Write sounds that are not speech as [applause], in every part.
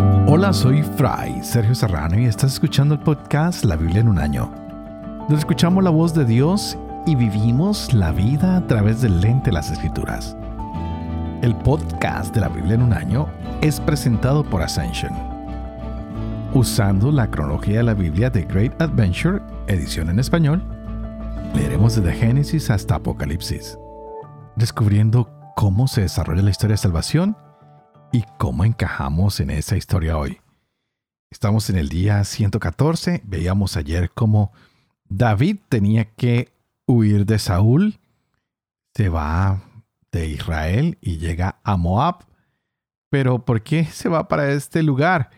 Hola, soy Fray Sergio Serrano y estás escuchando el podcast La Biblia en un año. Donde escuchamos la voz de Dios y vivimos la vida a través del lente de las escrituras. El podcast de la Biblia en un año es presentado por Ascension. Usando la cronología de la Biblia de Great Adventure, edición en español, leeremos desde Génesis hasta Apocalipsis, descubriendo cómo se desarrolla la historia de salvación y cómo encajamos en esa historia hoy. Estamos en el día 114, veíamos ayer cómo David tenía que huir de Saúl, se va de Israel y llega a Moab. Pero ¿por qué se va para este lugar?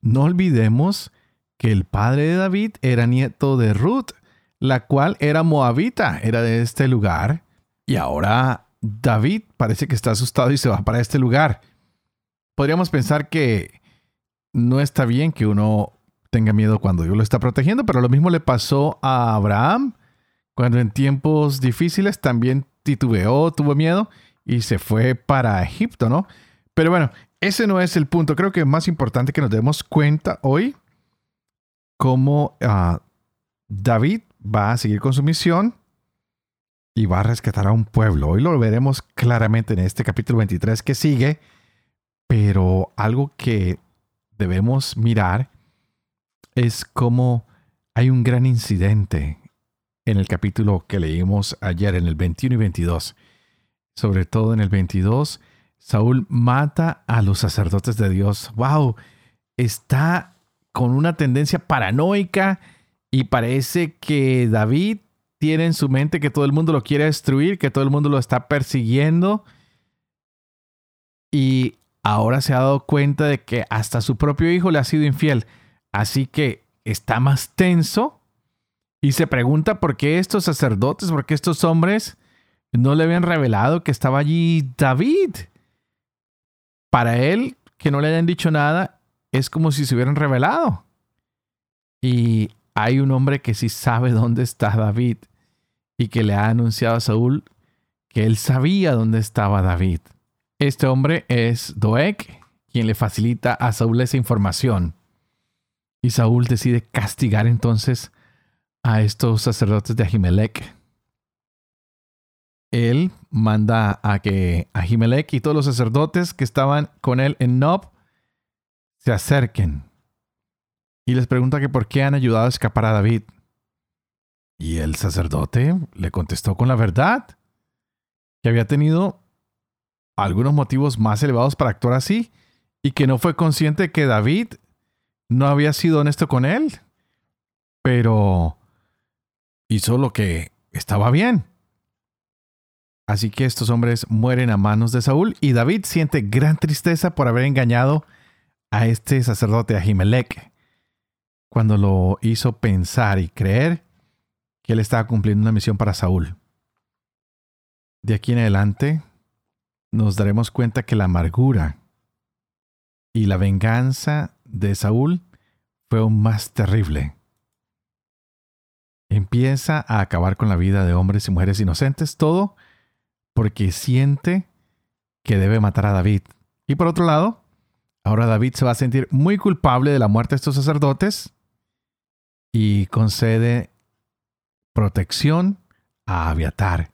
No olvidemos que el padre de David era nieto de Ruth, la cual era moabita, era de este lugar. Y ahora David parece que está asustado y se va para este lugar podríamos pensar que no está bien que uno tenga miedo cuando Dios lo está protegiendo, pero lo mismo le pasó a Abraham cuando en tiempos difíciles también titubeó, tuvo miedo y se fue para Egipto, ¿no? Pero bueno, ese no es el punto. Creo que es más importante que nos demos cuenta hoy cómo ah, David va a seguir con su misión y va a rescatar a un pueblo. Hoy lo veremos claramente en este capítulo 23 que sigue pero algo que debemos mirar es cómo hay un gran incidente en el capítulo que leímos ayer, en el 21 y 22. Sobre todo en el 22, Saúl mata a los sacerdotes de Dios. ¡Wow! Está con una tendencia paranoica y parece que David tiene en su mente que todo el mundo lo quiere destruir, que todo el mundo lo está persiguiendo. Y ahora se ha dado cuenta de que hasta su propio hijo le ha sido infiel. Así que está más tenso y se pregunta por qué estos sacerdotes, por qué estos hombres no le habían revelado que estaba allí David. Para él, que no le hayan dicho nada, es como si se hubieran revelado. Y hay un hombre que sí sabe dónde está David y que le ha anunciado a Saúl que él sabía dónde estaba David. Este hombre es Doeg, quien le facilita a Saúl esa información. Y Saúl decide castigar entonces a estos sacerdotes de Ahimelech. Él manda a que Ahimelech y todos los sacerdotes que estaban con él en Nob se acerquen. Y les pregunta que por qué han ayudado a escapar a David. Y el sacerdote le contestó con la verdad, que había tenido algunos motivos más elevados para actuar así y que no fue consciente que David no había sido honesto con él, pero hizo lo que estaba bien. Así que estos hombres mueren a manos de Saúl y David siente gran tristeza por haber engañado a este sacerdote Ahimelech cuando lo hizo pensar y creer que él estaba cumpliendo una misión para Saúl. De aquí en adelante, nos daremos cuenta que la amargura y la venganza de Saúl fue aún más terrible. Empieza a acabar con la vida de hombres y mujeres inocentes, todo porque siente que debe matar a David. Y por otro lado, ahora David se va a sentir muy culpable de la muerte de estos sacerdotes y concede protección a Abiatar,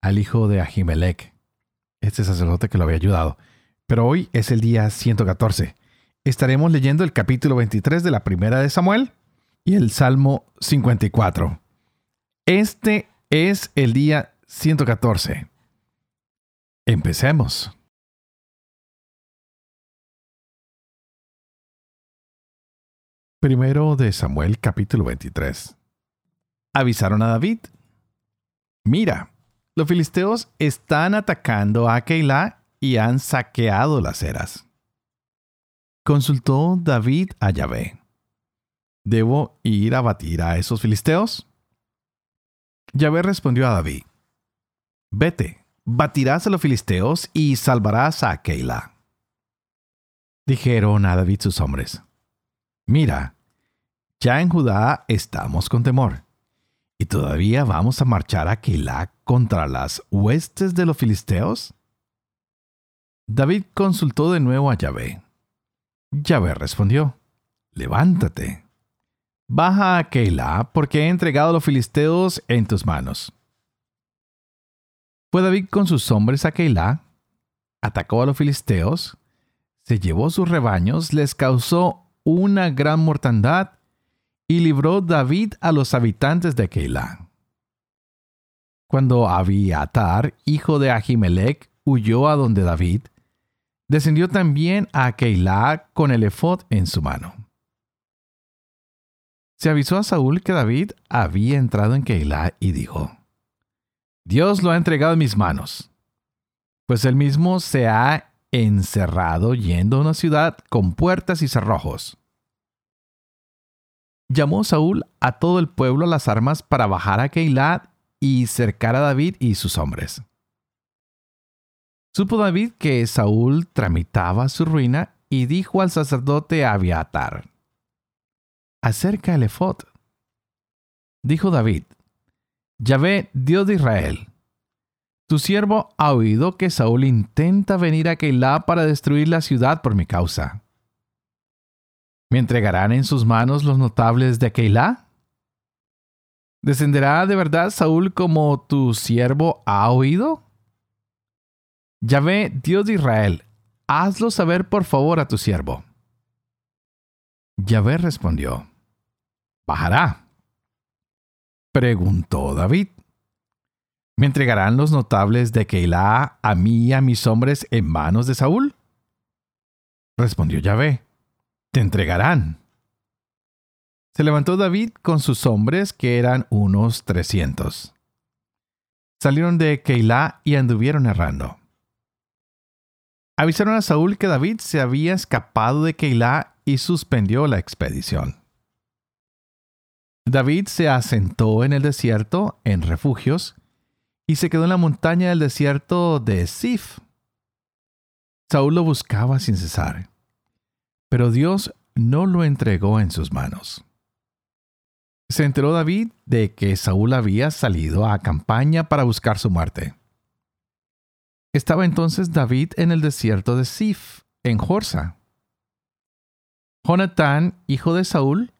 al hijo de Ahimelech este sacerdote que lo había ayudado. Pero hoy es el día 114. Estaremos leyendo el capítulo 23 de la primera de Samuel y el Salmo 54. Este es el día 114. Empecemos. Primero de Samuel capítulo 23. Avisaron a David. Mira, los filisteos están atacando a Keilah y han saqueado las eras. Consultó David a Yahvé. ¿Debo ir a batir a esos filisteos? Yahvé respondió a David. Vete, batirás a los filisteos y salvarás a Keilah. Dijeron a David sus hombres. Mira, ya en Judá estamos con temor ¿Y todavía vamos a marchar a Keilah contra las huestes de los filisteos? David consultó de nuevo a Yahvé. Yahvé respondió, Levántate, baja a Keilah, porque he entregado a los filisteos en tus manos. Fue David con sus hombres a Keilah, atacó a los filisteos, se llevó sus rebaños, les causó una gran mortandad y libró David a los habitantes de Keilah. Cuando Abiatar, hijo de Ahimelech, huyó a donde David, descendió también a Keilah con el efod en su mano. Se avisó a Saúl que David había entrado en Keilah y dijo, Dios lo ha entregado en mis manos, pues él mismo se ha encerrado yendo a una ciudad con puertas y cerrojos. Llamó Saúl a todo el pueblo a las armas para bajar a Keilah y cercar a David y sus hombres. Supo David que Saúl tramitaba su ruina y dijo al sacerdote Abiatar, acerca el efod. Dijo David, Yahvé, Dios de Israel, tu siervo ha oído que Saúl intenta venir a Keilah para destruir la ciudad por mi causa. ¿Me entregarán en sus manos los notables de Keilah? ¿Descenderá de verdad Saúl como tu siervo ha oído? Yahvé, Dios de Israel, hazlo saber por favor a tu siervo. Yahvé respondió, bajará Preguntó David. ¿Me entregarán los notables de Keilah a mí y a mis hombres en manos de Saúl? Respondió Yahvé, te entregarán. Se levantó David con sus hombres, que eran unos trescientos. Salieron de Keilah y anduvieron errando. Avisaron a Saúl que David se había escapado de Keilah y suspendió la expedición. David se asentó en el desierto, en refugios, y se quedó en la montaña del desierto de Sif. Saúl lo buscaba sin cesar, pero Dios no lo entregó en sus manos. Se enteró David de que Saúl había salido a campaña para buscar su muerte. Estaba entonces David en el desierto de Sif, en Jorsa. Jonatán, hijo de Saúl,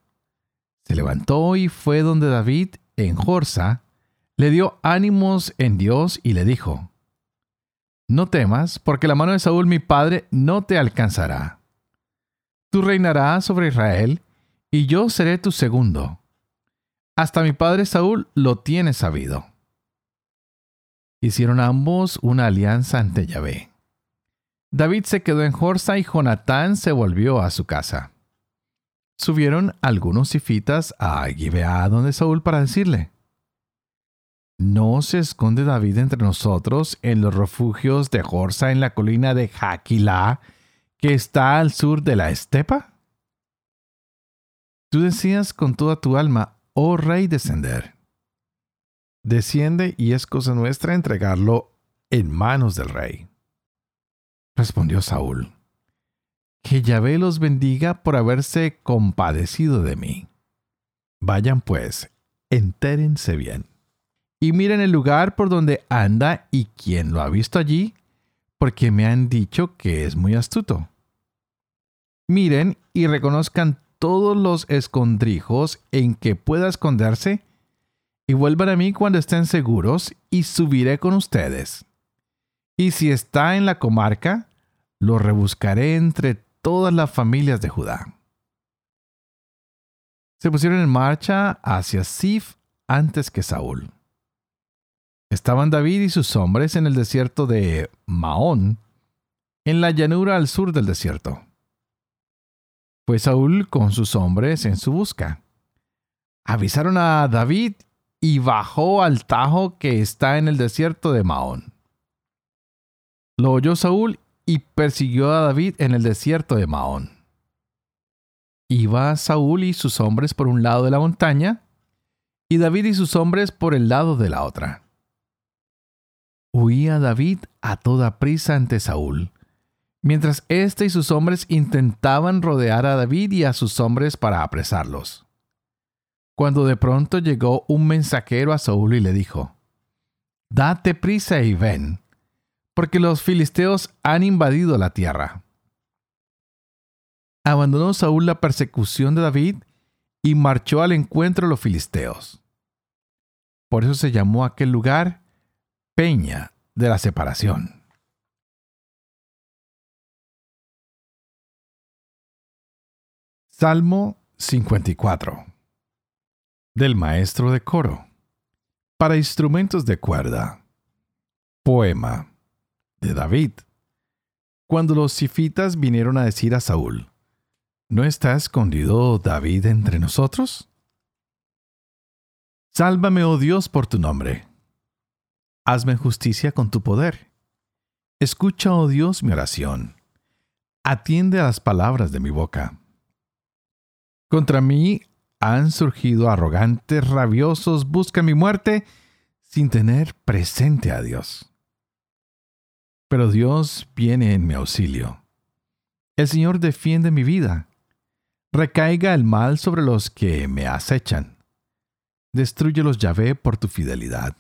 se levantó y fue donde David, en Jorsa, le dio ánimos en Dios y le dijo, No temas, porque la mano de Saúl mi padre no te alcanzará. Tú reinarás sobre Israel, y yo seré tu segundo. Hasta mi padre Saúl lo tiene sabido. Hicieron ambos una alianza ante Yahvé. David se quedó en Jorsa y Jonatán se volvió a su casa subieron algunos sifitas a Gibeá donde Saúl para decirle, ¿No se esconde David entre nosotros en los refugios de Jorsa en la colina de Jaquilá, que está al sur de la estepa? Tú decías con toda tu alma, oh rey, descender. Desciende y es cosa nuestra entregarlo en manos del rey. Respondió Saúl, que Yahvé los bendiga por haberse compadecido de mí. Vayan pues, entérense bien. Y miren el lugar por donde anda y quién lo ha visto allí, porque me han dicho que es muy astuto. Miren y reconozcan todos los escondrijos en que pueda esconderse, y vuelvan a mí cuando estén seguros, y subiré con ustedes. Y si está en la comarca, lo rebuscaré entre todas las familias de Judá. Se pusieron en marcha hacia Sif antes que Saúl. Estaban David y sus hombres en el desierto de Maón, en la llanura al sur del desierto. Fue Saúl con sus hombres en su busca. Avisaron a David y bajó al tajo que está en el desierto de Maón. Lo oyó Saúl y persiguió a David en el desierto de Maón. Iba Saúl y sus hombres por un lado de la montaña, y David y sus hombres por el lado de la otra. Huía David a toda prisa ante Saúl, mientras éste y sus hombres intentaban rodear a David y a sus hombres para apresarlos. Cuando de pronto llegó un mensajero a Saúl y le dijo, Date prisa y ven, porque los filisteos han invadido la tierra. abandonó Saúl la persecución de David y marchó al encuentro de los filisteos. Por eso se llamó aquel lugar Peña de la Separación. Salmo 54 del maestro de coro para instrumentos de cuerda. Poema de David. Cuando los sifitas vinieron a decir a Saúl, ¿No está escondido David entre nosotros? Sálvame, oh Dios, por tu nombre. Hazme justicia con tu poder. Escucha, oh Dios, mi oración. Atiende a las palabras de mi boca. Contra mí han surgido arrogantes, rabiosos, buscan mi muerte sin tener presente a Dios. Pero Dios viene en mi auxilio. El Señor defiende mi vida recaiga el mal sobre los que me acechan. Destruyelos, Yahvé, por tu fidelidad.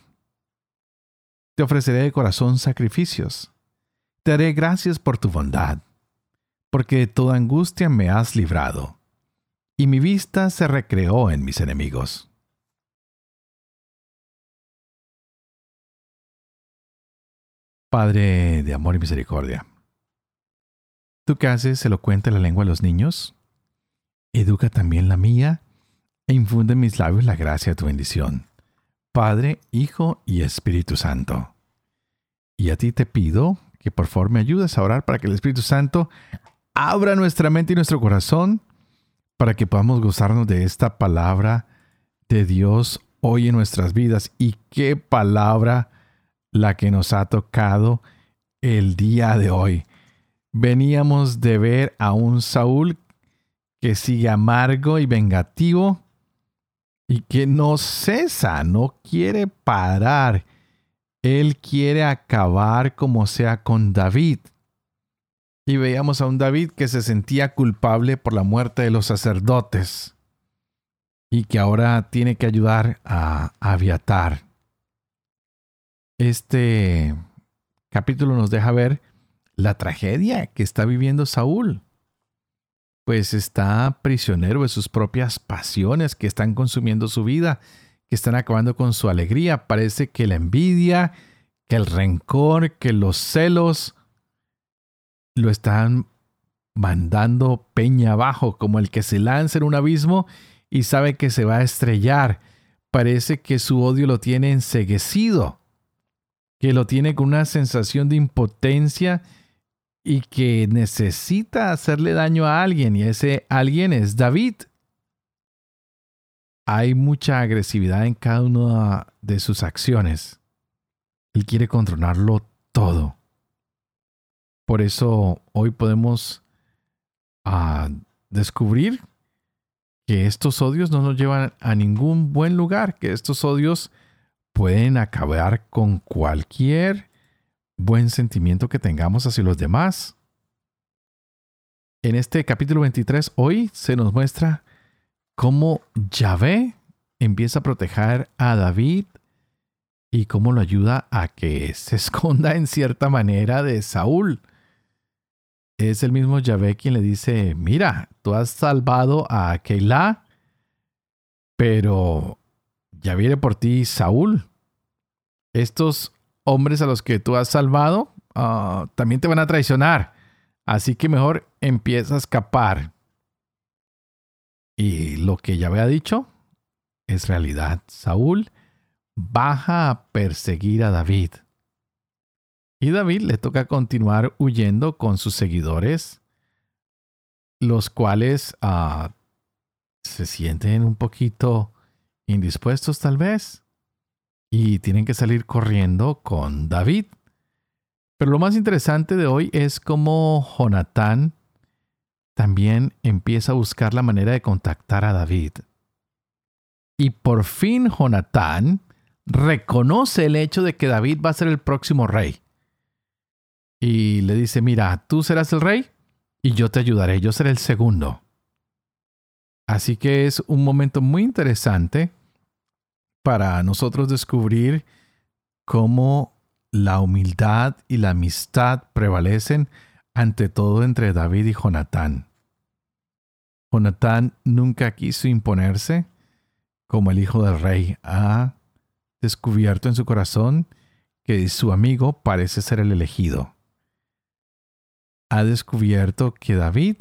Te ofreceré de corazón sacrificios. Te haré gracias por tu bondad, porque de toda angustia me has librado, y mi vista se recreó en mis enemigos. Padre de amor y misericordia, ¿tú qué haces elocuente la lengua de los niños? educa también la mía, e infunde en mis labios la gracia de tu bendición. Padre, Hijo y Espíritu Santo. Y a ti te pido que por favor me ayudes a orar para que el Espíritu Santo abra nuestra mente y nuestro corazón para que podamos gozarnos de esta palabra de Dios hoy en nuestras vidas. Y qué palabra la que nos ha tocado el día de hoy. Veníamos de ver a un Saúl que sigue amargo y vengativo y que no cesa, no quiere parar. Él quiere acabar como sea con David. Y veíamos a un David que se sentía culpable por la muerte de los sacerdotes y que ahora tiene que ayudar a Aviatar. Este capítulo nos deja ver la tragedia que está viviendo Saúl pues está prisionero de sus propias pasiones que están consumiendo su vida, que están acabando con su alegría. Parece que la envidia, que el rencor, que los celos lo están mandando peña abajo, como el que se lanza en un abismo y sabe que se va a estrellar. Parece que su odio lo tiene enseguecido, que lo tiene con una sensación de impotencia y que necesita hacerle daño a alguien y ese alguien es David. Hay mucha agresividad en cada una de sus acciones. Él quiere controlarlo todo. Por eso hoy podemos ah, descubrir que estos odios no nos llevan a ningún buen lugar, que estos odios pueden acabar con cualquier buen sentimiento que tengamos hacia los demás. En este capítulo 23 hoy se nos muestra cómo Yahvé empieza a proteger a David y cómo lo ayuda a que se [laughs] esconda en cierta manera de Saúl. Es el mismo Yahvé quien le dice, mira, tú has salvado a Keilah, pero ya viene por ti Saúl. Estos hombres a los que tú has salvado ah, también te van a traicionar. Así que mejor empieza a escapar. Y lo que ya había dicho es realidad. Saúl baja a perseguir a David. Y David le toca continuar huyendo con sus seguidores, los cuales ah, se sienten un poquito indispuestos tal vez y tienen que salir corriendo con David. Pero lo más interesante de hoy es cómo Jonatán también empieza a buscar la manera de contactar a David. Y por fin Jonatán reconoce el hecho de que David va a ser el próximo rey. Y le dice, mira, tú serás el rey y yo te ayudaré, yo seré el segundo. Así que es un momento muy interesante para nosotros descubrir cómo la humildad y la amistad prevalecen ante todo entre David y Jonatán. Jonatán nunca quiso imponerse como el hijo del rey. Ha descubierto en su corazón que su amigo parece ser el elegido. Ha descubierto que David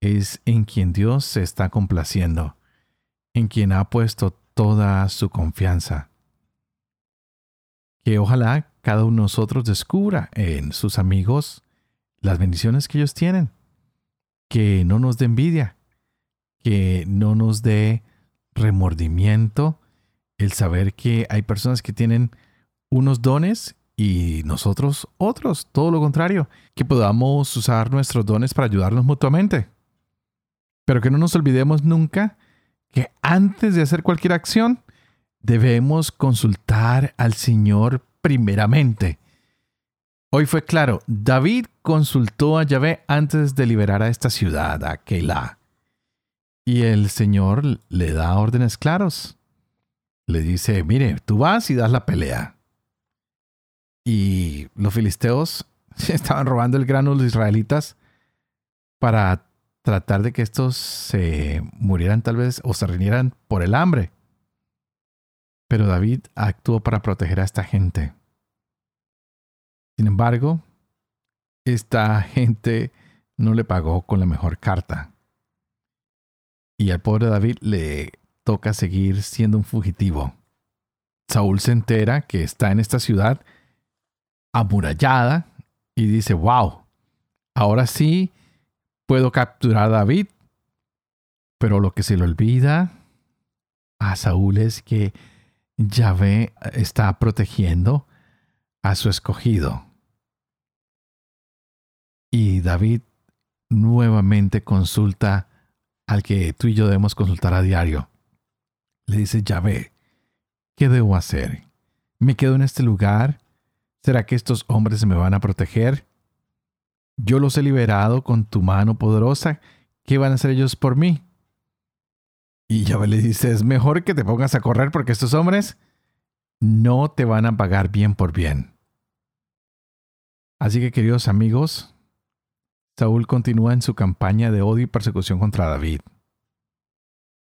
es en quien Dios se está complaciendo, en quien ha puesto toda su confianza. Que ojalá cada uno de nosotros descubra en sus amigos las bendiciones que ellos tienen, que no nos dé envidia, que no nos dé remordimiento el saber que hay personas que tienen unos dones y nosotros otros, todo lo contrario, que podamos usar nuestros dones para ayudarnos mutuamente. Pero que no nos olvidemos nunca que antes de hacer cualquier acción, debemos consultar al Señor primeramente. Hoy fue claro, David consultó a Yahvé antes de liberar a esta ciudad, a Keilah. Y el Señor le da órdenes claros. Le dice, mire, tú vas y das la pelea. Y los filisteos [laughs] estaban robando el grano de los israelitas para tratar de que estos se murieran tal vez o se rinieran por el hambre. Pero David actuó para proteger a esta gente. Sin embargo, esta [laughs] gente no le pagó con la mejor carta. Y al pobre David le toca seguir siendo un fugitivo. Saúl se entera que está en esta ciudad amurallada y dice, wow, ahora sí puedo capturar a David. Pero lo que se le olvida a Saúl es que Yahvé está protegiendo a su escogido. Y David nuevamente consulta al que tú y yo debemos consultar a diario. Le dice, Yahvé, ¿qué debo hacer? ¿Me quedo en este lugar? ¿Será que estos hombres me van a proteger? Yo los he liberado con tu mano poderosa. ¿Qué van a hacer ellos por mí? Y Yahvé le dice, es mejor que te pongas a correr porque estos hombres no te van a pagar bien por bien. Así que queridos amigos, Saúl continúa en su campaña de odio y persecución contra David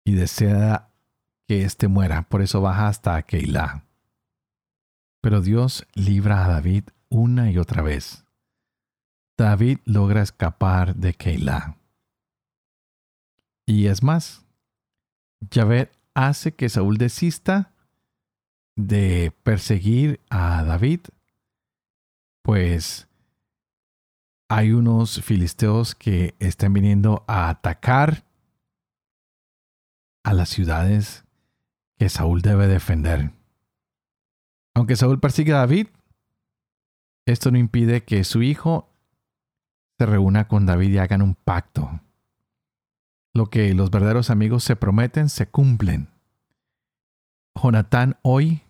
y desea que éste muera, por eso baja hasta Keilah. Pero Dios libra a David una y otra vez. David logra escapar de Keilah. Y es más, Yahvé hace que Saúl desista de perseguir a David, pues hay unos filisteos que están viniendo a atacar a las ciudades que Saúl debe defender. Aunque Saúl persigue a David, esto no impide que su hijo se reúna con David y hagan un pacto. Lo que los verdaderos amigos se prometen se cumplen. Jonatán hoy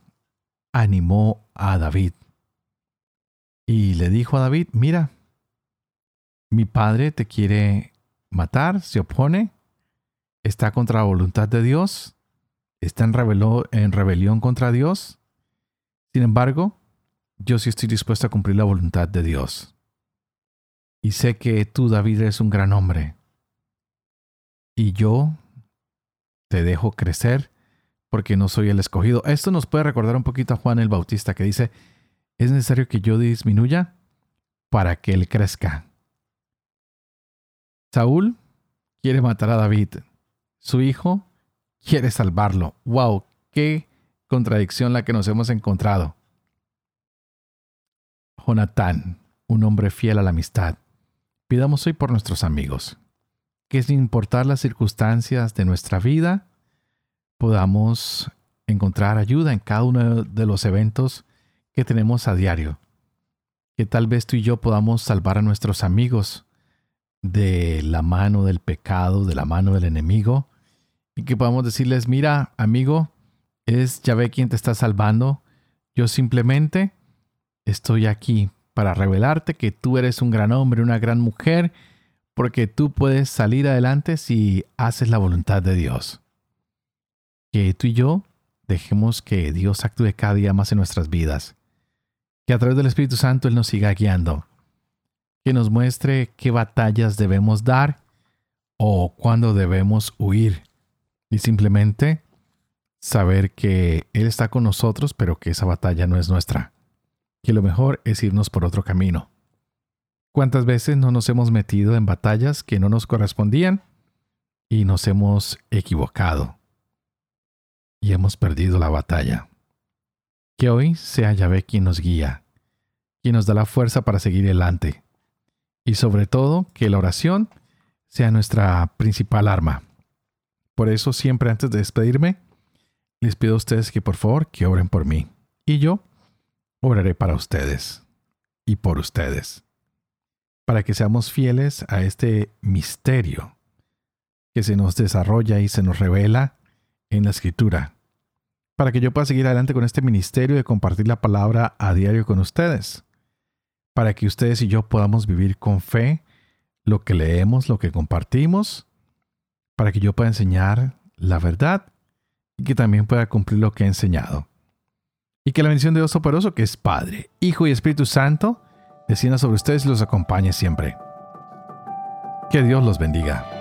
animó a David y le dijo a David, mira, mi padre te quiere matar, se opone, está contra la voluntad de Dios, está en, en rebelión contra Dios. Sin embargo, yo sí estoy dispuesto a cumplir la voluntad de Dios. Y sé que tú, David, eres un gran hombre. Y yo te dejo crecer porque no soy el escogido. Esto nos puede recordar un poquito a Juan el Bautista que dice, es necesario que yo disminuya para que él crezca. Saúl quiere matar a David. Su hijo quiere salvarlo. ¡Wow! ¡Qué contradicción la que nos hemos encontrado! Jonatán, un hombre fiel a la amistad. Pidamos hoy por nuestros amigos, que sin importar las circunstancias de nuestra vida, podamos encontrar ayuda en cada uno de los eventos que tenemos a diario. Que tal vez tú y yo podamos salvar a nuestros amigos de la mano del pecado, de la mano del enemigo, y que podamos decirles, mira, amigo, es Yahvé quien te está salvando, yo simplemente estoy aquí para revelarte que tú eres un gran hombre, una gran mujer, porque tú puedes salir adelante si haces la voluntad de Dios. Que tú y yo dejemos que Dios actúe cada día más en nuestras vidas. Que a través del Espíritu Santo Él nos siga guiando que nos muestre qué batallas debemos dar o cuándo debemos huir y simplemente saber que Él está con nosotros, pero que esa batalla no es nuestra, que lo mejor es irnos por otro camino. ¿Cuántas veces no nos hemos metido en batallas que no nos correspondían y nos hemos equivocado y hemos perdido la batalla? Que hoy sea Yahvé quien nos guía, quien nos da la fuerza para seguir adelante y sobre todo que la oración sea nuestra principal arma. Por eso siempre antes de despedirme, les pido a ustedes que por favor que oren por mí. Y yo oraré para ustedes y por ustedes para que seamos fieles a este misterio que se nos desarrolla y se nos revela en la escritura, para que yo pueda seguir adelante con este ministerio de compartir la palabra a diario con ustedes, para que ustedes y yo podamos vivir con fe lo que leemos, lo que compartimos, para que yo pueda enseñar la verdad y que también pueda cumplir lo que he enseñado. Y que la bendición de Dios Soporoso, que es Padre, Hijo y Espíritu Santo, descienda sobre ustedes y los acompañe siempre. Que Dios los bendiga.